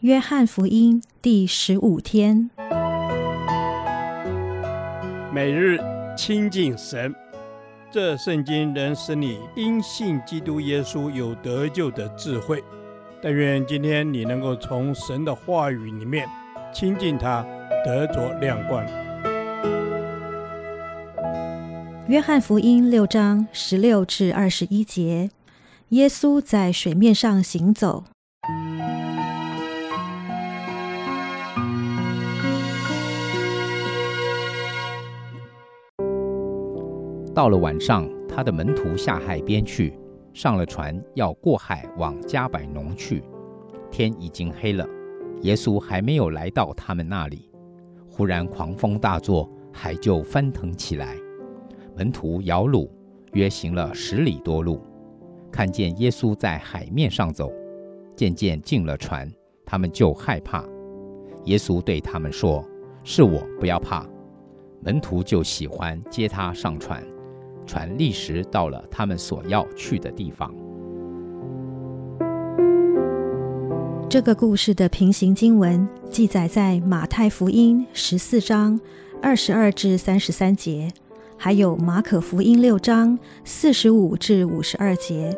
约翰福音第十五天，每日亲近神，这圣经能使你因信基督耶稣有得救的智慧。但愿今天你能够从神的话语里面亲近他，得着亮光。约翰福音六章十六至二十一节，耶稣在水面上行走。到了晚上，他的门徒下海边去，上了船，要过海往加百农去。天已经黑了，耶稣还没有来到他们那里，忽然狂风大作，海就翻腾起来。门徒摇橹，约行了十里多路，看见耶稣在海面上走，渐渐进了船，他们就害怕。耶稣对他们说：“是我，不要怕。”门徒就喜欢接他上船，船立时到了他们所要去的地方。这个故事的平行经文记载在马太福音十四章二十二至三十三节。还有马可福音六章四十五至五十二节，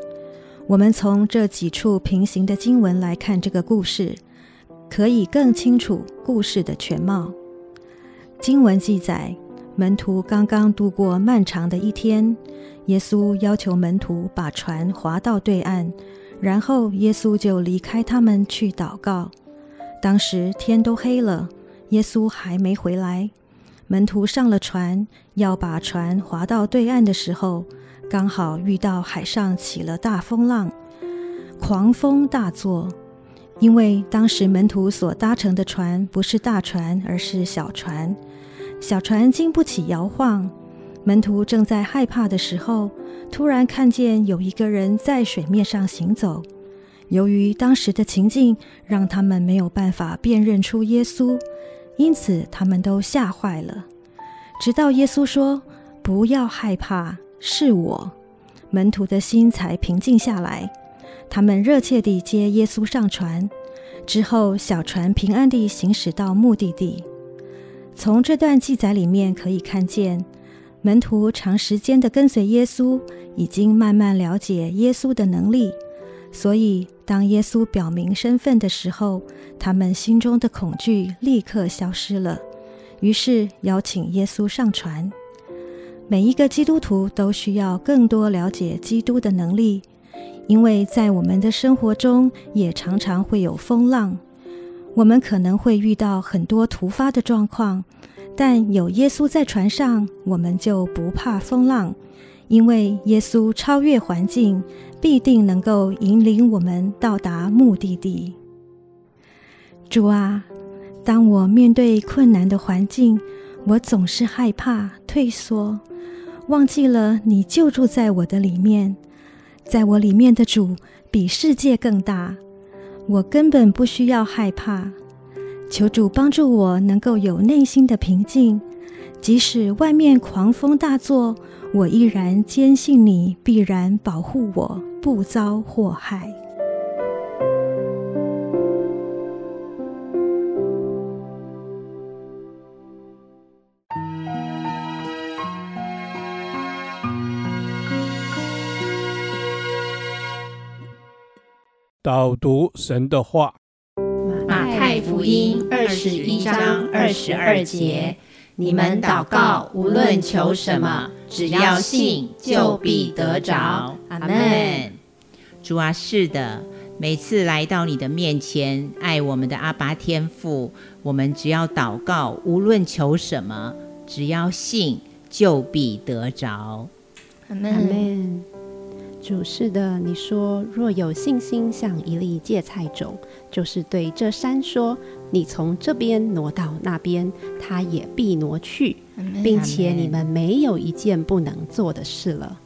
我们从这几处平行的经文来看这个故事，可以更清楚故事的全貌。经文记载，门徒刚刚度过漫长的一天，耶稣要求门徒把船划到对岸，然后耶稣就离开他们去祷告。当时天都黑了，耶稣还没回来。门徒上了船，要把船划到对岸的时候，刚好遇到海上起了大风浪，狂风大作。因为当时门徒所搭乘的船不是大船，而是小船，小船经不起摇晃。门徒正在害怕的时候，突然看见有一个人在水面上行走。由于当时的情境，让他们没有办法辨认出耶稣。因此，他们都吓坏了。直到耶稣说：“不要害怕，是我。”门徒的心才平静下来。他们热切地接耶稣上船。之后，小船平安地行驶到目的地。从这段记载里面可以看见，门徒长时间的跟随耶稣，已经慢慢了解耶稣的能力。所以，当耶稣表明身份的时候，他们心中的恐惧立刻消失了。于是，邀请耶稣上船。每一个基督徒都需要更多了解基督的能力，因为在我们的生活中也常常会有风浪。我们可能会遇到很多突发的状况，但有耶稣在船上，我们就不怕风浪。因为耶稣超越环境，必定能够引领我们到达目的地。主啊，当我面对困难的环境，我总是害怕退缩，忘记了你就住在我的里面，在我里面的主比世界更大，我根本不需要害怕。求主帮助我能够有内心的平静，即使外面狂风大作。我依然坚信你必然保护我，不遭祸害。导读神的话，马太福音二十一章二十二节。你们祷告，无论求什么，只要信，就必得着。阿门。主啊，是的，每次来到你的面前，爱我们的阿爸天父，我们只要祷告，无论求什么，只要信，就必得着。阿门。主是的，你说若有信心，像一粒芥菜种，就是对这山说：“你从这边挪到那边，它也必挪去，并且你们没有一件不能做的事了。”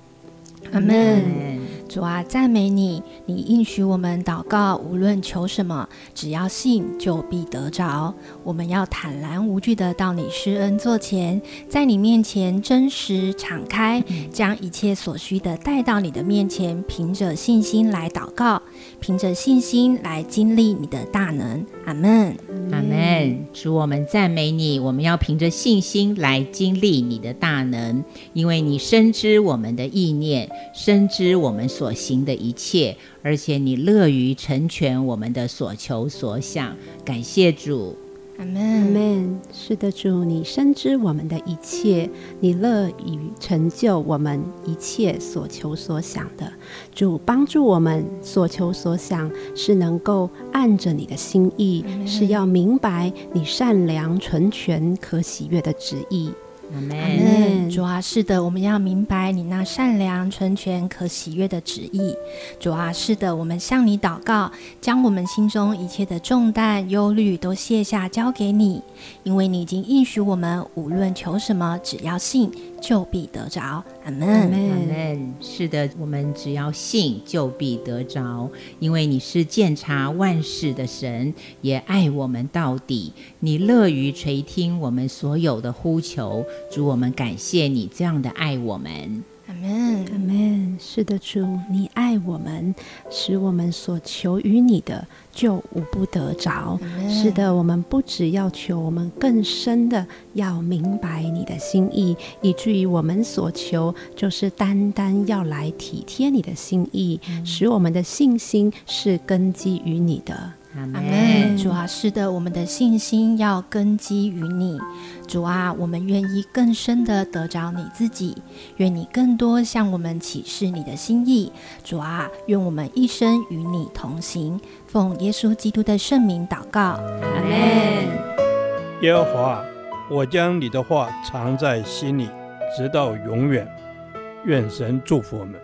阿门。主啊，赞美你！你应许我们祷告，无论求什么，只要信，就必得着。我们要坦然无惧地到你施恩座前，在你面前真实敞开，将一切所需的带到你的面前，凭着信心来祷告，凭着信心来经历你的大能。阿门，阿门。主，我们赞美你，我们要凭着信心来经历你的大能，因为你深知我们的意念，深知我们所行的一切，而且你乐于成全我们的所求所想。感谢主。阿门，阿门。是的，主，你深知我们的一切，你乐于成就我们一切所求所想的。主帮助我们所求所想，是能够按着你的心意，是要明白你善良、纯全、可喜悦的旨意。阿门。主啊，是的，我们要明白你那善良、纯全、可喜悦的旨意。主啊，是的，我们向你祷告，将我们心中一切的重担、忧虑都卸下，交给你，因为你已经应许我们，无论求什么，只要信。就必得着，阿门，阿门。是的，我们只要信，就必得着，因为你是鉴察万事的神，也爱我们到底。你乐于垂听我们所有的呼求，主，我们感谢你这样的爱我们。阿门，阿门。是的，主，你爱我们，使我们所求于你的就无不得着。是的，我们不只要求，我们更深的要明白你的心意，以至于我们所求就是单单要来体贴你的心意，使我们的信心是根基于你的。阿门。主啊，是的，我们的信心要根基于你。主啊，我们愿意更深的得着你自己，愿你更多向我们启示你的心意。主啊，愿我们一生与你同行。奉耶稣基督的圣名祷告，阿门。耶和华，我将你的话藏在心里，直到永远。愿神祝福我们。